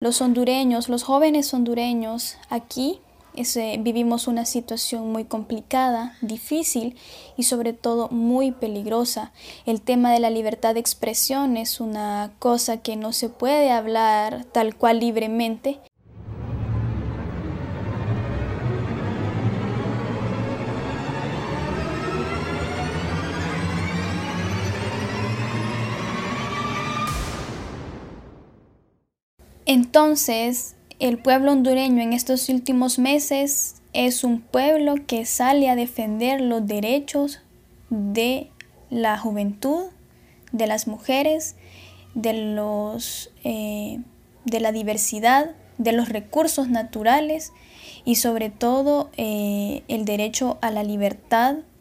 Los hondureños, los jóvenes hondureños aquí vivimos una situación muy complicada, difícil y sobre todo muy peligrosa. El tema de la libertad de expresión es una cosa que no se puede hablar tal cual libremente. Entonces, el pueblo hondureño en estos últimos meses es un pueblo que sale a defender los derechos de la juventud, de las mujeres, de, los, eh, de la diversidad, de los recursos naturales y sobre todo eh, el derecho a la libertad